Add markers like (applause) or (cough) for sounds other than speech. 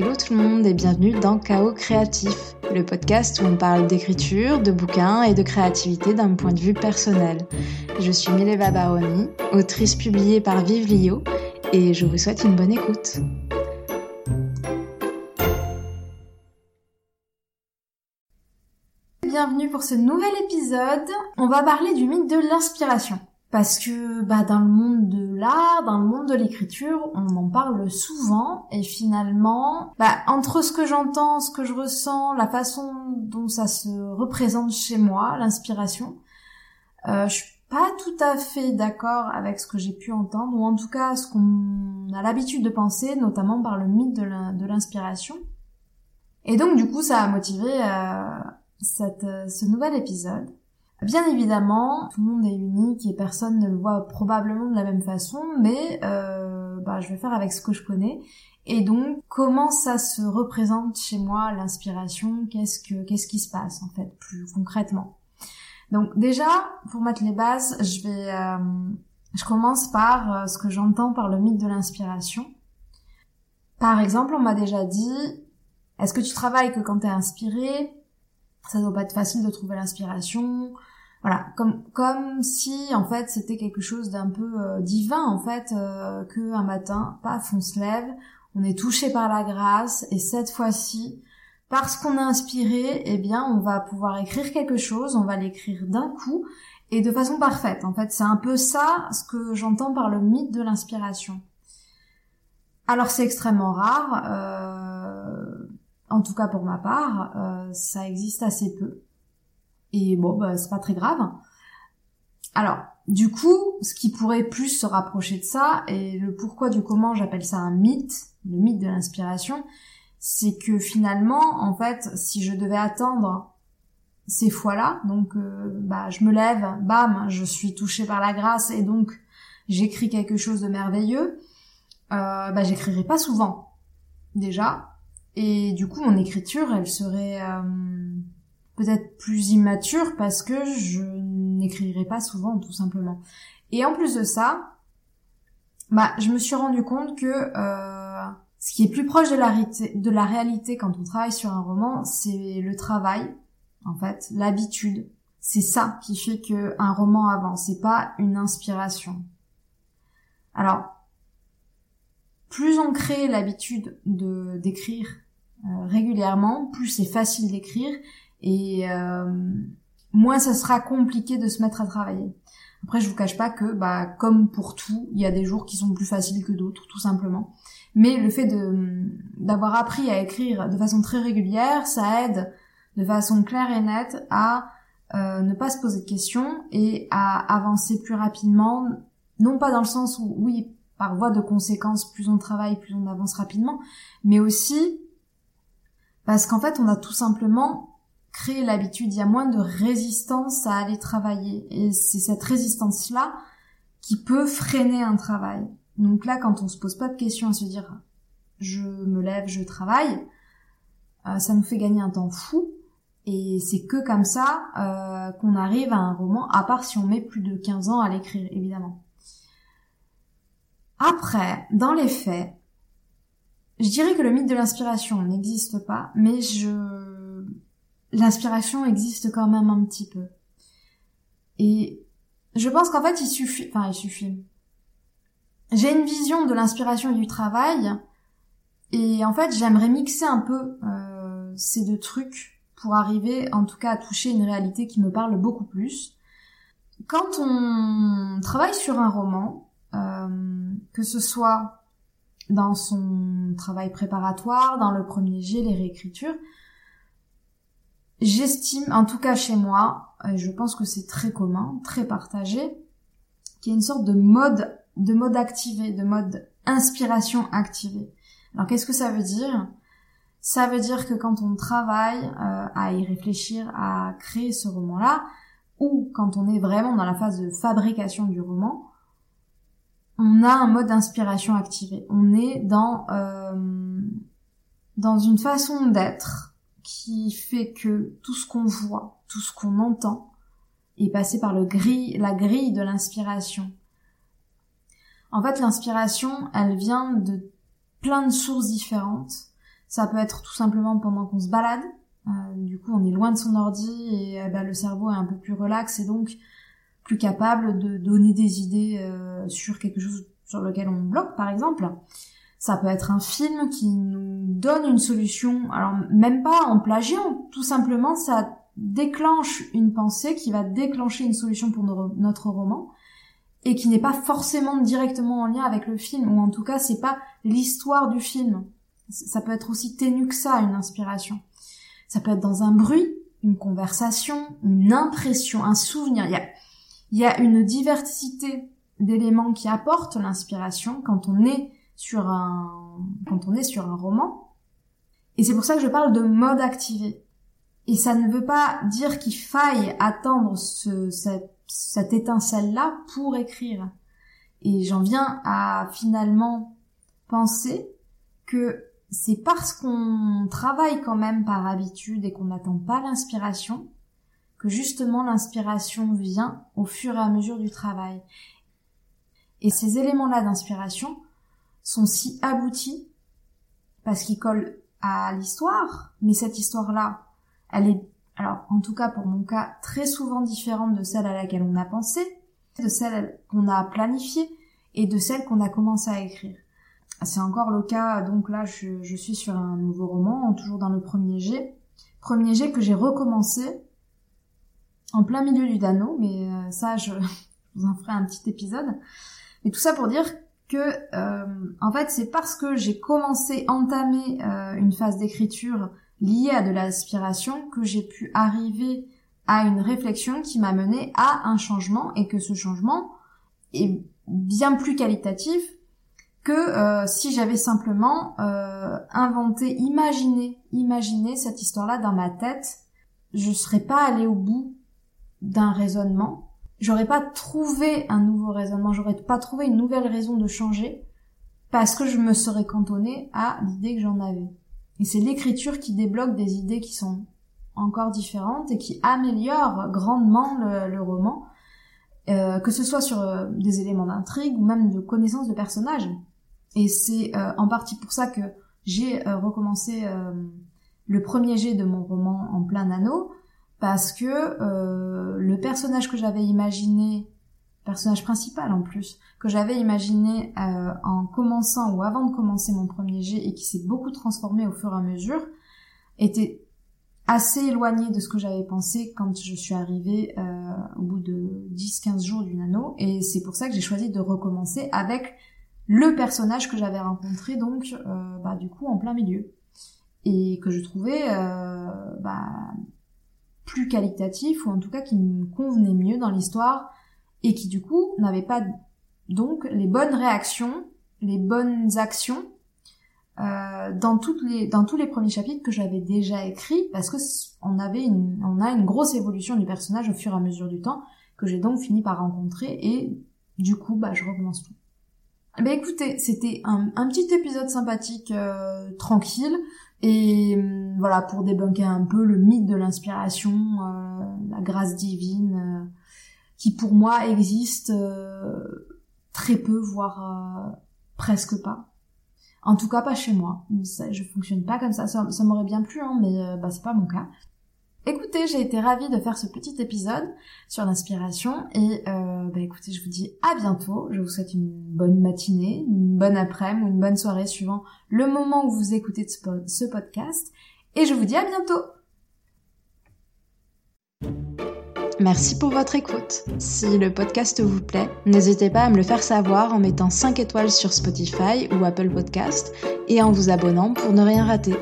Hello tout le monde et bienvenue dans Chaos Créatif, le podcast où on parle d'écriture, de bouquins et de créativité d'un point de vue personnel. Je suis Mileva Baroni, autrice publiée par Vive Lio et je vous souhaite une bonne écoute. Bienvenue pour ce nouvel épisode. On va parler du mythe de l'inspiration. Parce que bah, dans le monde de l'art, dans le monde de l'écriture, on en parle souvent et finalement, bah, entre ce que j'entends, ce que je ressens, la façon dont ça se représente chez moi, l'inspiration, euh, je suis pas tout à fait d'accord avec ce que j'ai pu entendre, ou en tout cas ce qu'on a l'habitude de penser, notamment par le mythe de l'inspiration. Et donc du coup, ça a motivé euh, euh, ce nouvel épisode. Bien évidemment, tout le monde est unique et personne ne le voit probablement de la même façon, mais euh, bah, je vais faire avec ce que je connais. Et donc, comment ça se représente chez moi l'inspiration? Qu'est-ce que qu'est-ce qui se passe en fait plus concrètement? Donc déjà, pour mettre les bases, je vais euh, je commence par euh, ce que j'entends par le mythe de l'inspiration. Par exemple, on m'a déjà dit est-ce que tu travailles que quand tu es inspiré? Ça doit pas être facile de trouver l'inspiration. Voilà comme comme si en fait c'était quelque chose d'un peu euh, divin en fait euh, que un matin paf on se lève on est touché par la grâce et cette fois-ci parce qu'on est inspiré eh bien on va pouvoir écrire quelque chose on va l'écrire d'un coup et de façon parfaite. En fait c'est un peu ça ce que j'entends par le mythe de l'inspiration. Alors c'est extrêmement rare euh, en tout cas pour ma part, euh, ça existe assez peu. Et bon, bah, c'est pas très grave. Alors, du coup, ce qui pourrait plus se rapprocher de ça, et le pourquoi du comment j'appelle ça un mythe, le mythe de l'inspiration, c'est que finalement, en fait, si je devais attendre ces fois-là, donc euh, bah, je me lève, bam, je suis touchée par la grâce et donc j'écris quelque chose de merveilleux, euh, bah, j'écrirais pas souvent déjà, et du coup, mon écriture, elle serait euh, peut-être plus immature parce que je n'écrirais pas souvent, tout simplement. Et en plus de ça, bah, je me suis rendu compte que euh, ce qui est plus proche de la, de la réalité quand on travaille sur un roman, c'est le travail, en fait, l'habitude. C'est ça qui fait que un roman avance, c'est pas une inspiration. Alors, plus on crée l'habitude de d'écrire régulièrement, plus c'est facile d'écrire et euh, moins ça sera compliqué de se mettre à travailler. Après, je vous cache pas que, bah, comme pour tout, il y a des jours qui sont plus faciles que d'autres, tout simplement. Mais le fait d'avoir appris à écrire de façon très régulière, ça aide de façon claire et nette à euh, ne pas se poser de questions et à avancer plus rapidement, non pas dans le sens où, oui, par voie de conséquence, plus on travaille, plus on avance rapidement, mais aussi parce qu'en fait, on a tout simplement créé l'habitude, il y a moins de résistance à aller travailler. Et c'est cette résistance-là qui peut freiner un travail. Donc là, quand on se pose pas de questions à se dire je me lève, je travaille, euh, ça nous fait gagner un temps fou. Et c'est que comme ça euh, qu'on arrive à un roman, à part si on met plus de 15 ans à l'écrire, évidemment. Après, dans les faits, je dirais que le mythe de l'inspiration n'existe pas, mais je l'inspiration existe quand même un petit peu. Et je pense qu'en fait, il suffit, enfin, il suffit. J'ai une vision de l'inspiration et du travail, et en fait, j'aimerais mixer un peu euh, ces deux trucs pour arriver, en tout cas, à toucher une réalité qui me parle beaucoup plus. Quand on travaille sur un roman, euh, que ce soit dans son travail préparatoire, dans le premier jet, les réécritures. J'estime, en tout cas chez moi, et je pense que c'est très commun, très partagé, qu'il y a une sorte de mode, de mode activé, de mode inspiration activée. Alors qu'est-ce que ça veut dire? Ça veut dire que quand on travaille euh, à y réfléchir, à créer ce roman-là, ou quand on est vraiment dans la phase de fabrication du roman, on a un mode d'inspiration activé. On est dans euh, dans une façon d'être qui fait que tout ce qu'on voit, tout ce qu'on entend est passé par le grille, la grille de l'inspiration. En fait, l'inspiration, elle vient de plein de sources différentes. Ça peut être tout simplement pendant qu'on se balade. Euh, du coup, on est loin de son ordi et euh, bah, le cerveau est un peu plus relax et donc plus capable de donner des idées euh, sur quelque chose sur lequel on bloque, par exemple. Ça peut être un film qui nous donne une solution, alors même pas en plagiant, tout simplement ça déclenche une pensée qui va déclencher une solution pour notre roman et qui n'est pas forcément directement en lien avec le film, ou en tout cas c'est pas l'histoire du film. Ça peut être aussi ténu que ça, une inspiration. Ça peut être dans un bruit, une conversation, une impression, un souvenir. Il y a, il y a une diversité d'éléments qui apportent l'inspiration quand on est sur un, quand on est sur un roman. Et c'est pour ça que je parle de mode activé. Et ça ne veut pas dire qu'il faille attendre ce, cette, cette étincelle-là pour écrire. Et j'en viens à finalement penser que c'est parce qu'on travaille quand même par habitude et qu'on n'attend pas l'inspiration que justement l'inspiration vient au fur et à mesure du travail. Et ces éléments-là d'inspiration, sont si aboutis parce qu'ils collent à l'histoire, mais cette histoire-là, elle est, alors en tout cas pour mon cas, très souvent différente de celle à laquelle on a pensé, de celle qu'on a planifiée et de celle qu'on a commencé à écrire. C'est encore le cas, donc là je, je, suis sur un nouveau roman, toujours dans le premier jet. Premier jet que j'ai recommencé en plein milieu du Dano, mais euh, ça je, (laughs) vous en ferai un petit épisode. Et tout ça pour dire que euh, en fait c'est parce que j'ai commencé entamer euh, une phase d'écriture liée à de l'aspiration que j'ai pu arriver à une réflexion qui m'a mené à un changement et que ce changement est bien plus qualitatif que euh, si j'avais simplement inventé, imaginé, imaginé cette histoire-là dans ma tête, je serais pas allée au bout d'un raisonnement j'aurais pas trouvé un nouveau raisonnement, j'aurais pas trouvé une nouvelle raison de changer parce que je me serais cantonnée à l'idée que j'en avais. Et c'est l'écriture qui débloque des idées qui sont encore différentes et qui améliore grandement le, roman, euh, que ce soit sur euh, des éléments d'intrigue ou même de connaissance de personnages. Et c'est euh, en partie pour ça que j'ai recommencé le premier jet de mon roman en plein anneau, parce que euh, le personnage que j'avais imaginé, personnage principal en plus, que j'avais imaginé euh, en commençant ou avant de commencer mon premier jet et qui s'est beaucoup transformé au fur et à mesure, était assez éloigné de ce que j'avais pensé quand je suis arrivée euh, au bout de 10-15 jours du nano et c'est pour ça que j'ai choisi de recommencer avec le personnage que j'avais rencontré donc euh, bah, du coup en plein milieu. Et que je trouvais euh, bah, plus qualitatif ou en tout cas qui me convenait mieux dans l'histoire et qui du coup n'avait pas donc les bonnes réactions, les bonnes actions euh, dans toutes les dans tous les premiers chapitres que j'avais déjà écrits parce que on avait une on a une grosse évolution du personnage au fur et à mesure du temps que j'ai donc fini par rencontrer et du coup bah je recommence tout. Ben écoutez, c'était un, un, petit épisode sympathique, euh, tranquille. Et euh, voilà, pour débunker un peu le mythe de l'inspiration, euh, la grâce divine, euh, qui pour moi existe très peu, voire presque pas. En tout cas, pas chez moi. Ça, je fonctionne pas comme ça. Ça, m'aurait bien plu, hein, mais bah, c'est pas mon cas. Écoutez, j'ai été ravie de faire ce petit épisode sur l'inspiration et euh, bah écoutez, je vous dis à bientôt. Je vous souhaite une bonne matinée, une bonne après-midi ou une bonne soirée suivant le moment où vous écoutez ce podcast et je vous dis à bientôt. Merci pour votre écoute. Si le podcast vous plaît, n'hésitez pas à me le faire savoir en mettant 5 étoiles sur Spotify ou Apple Podcast et en vous abonnant pour ne rien rater.